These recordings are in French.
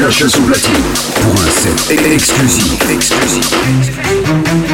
DJH sous platine pour un set exclusif. exclusif.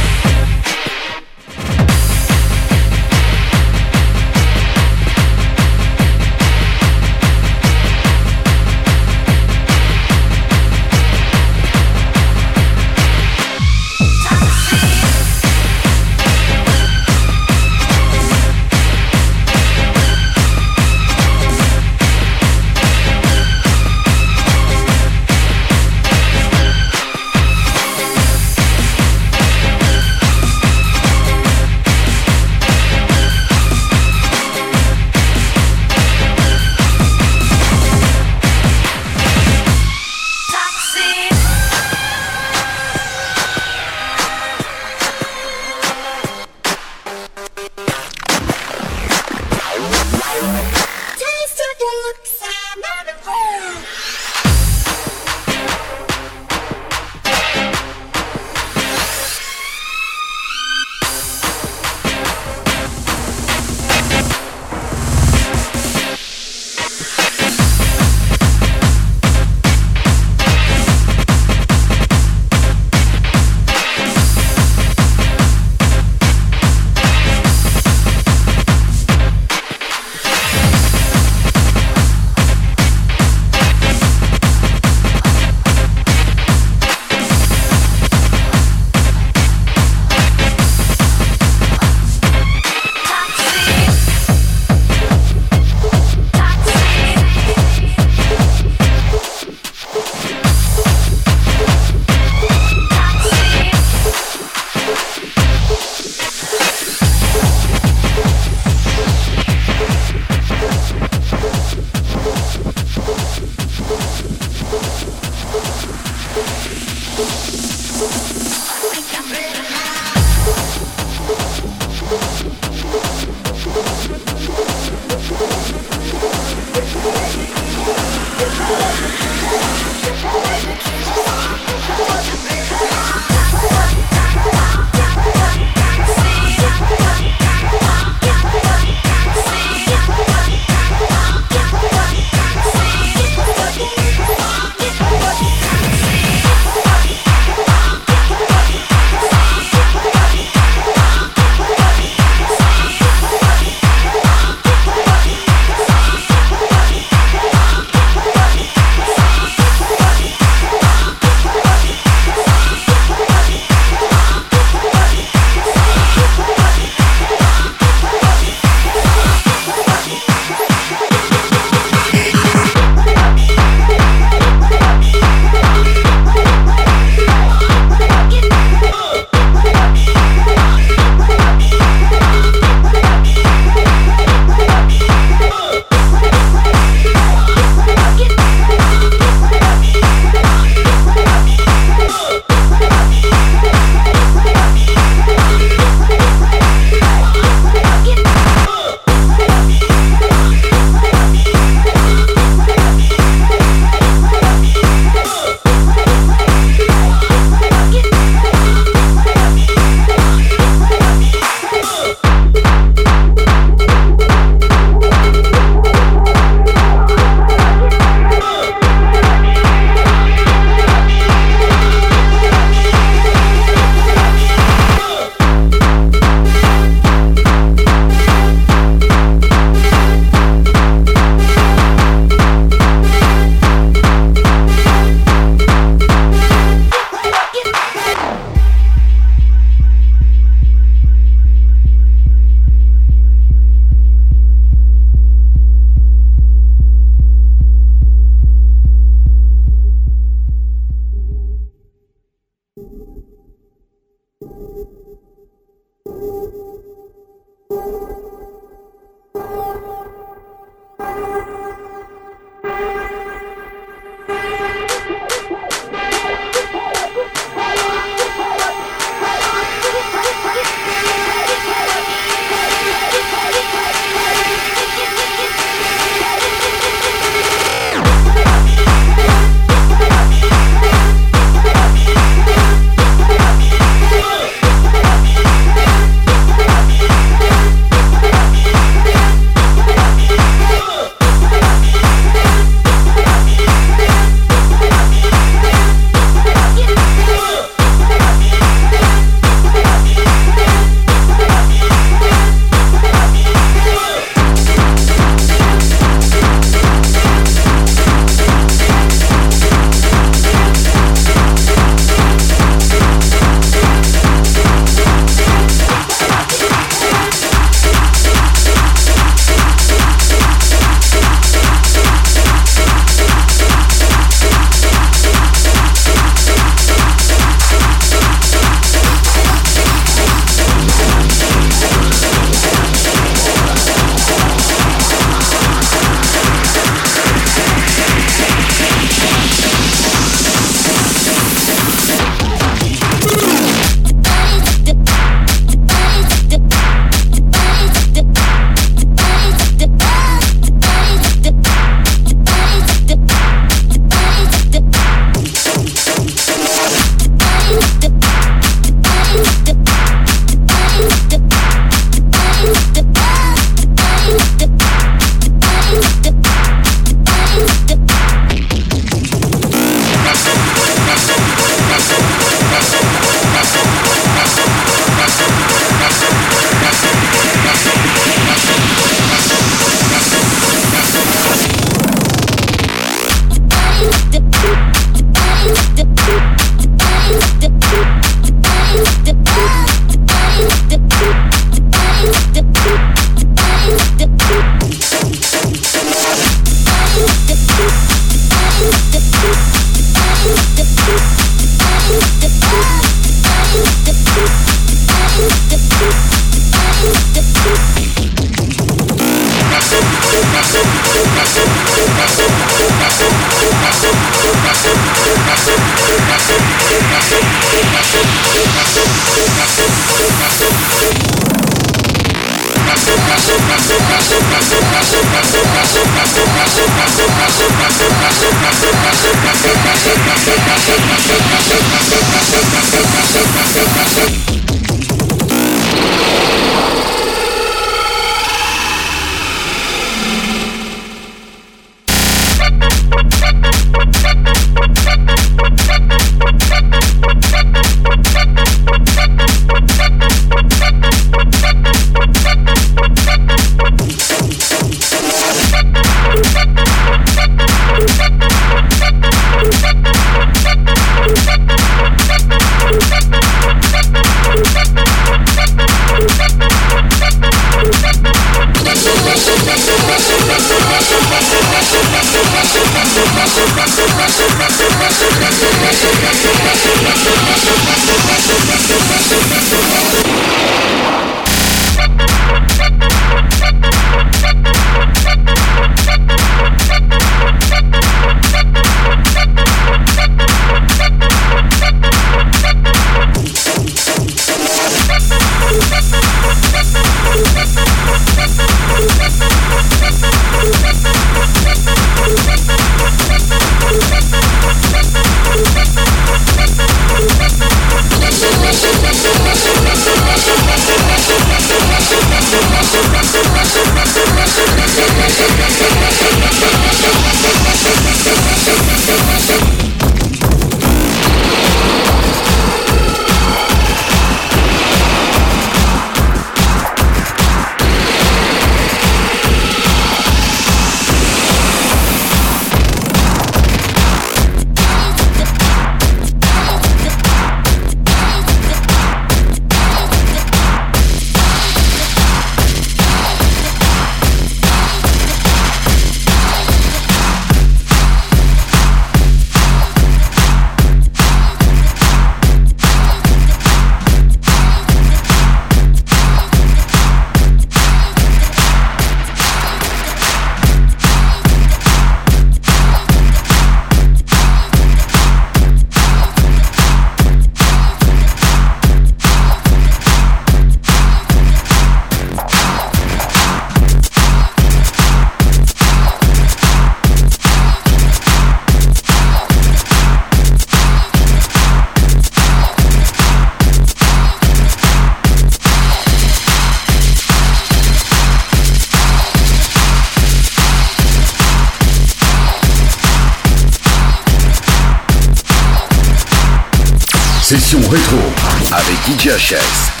DJHS.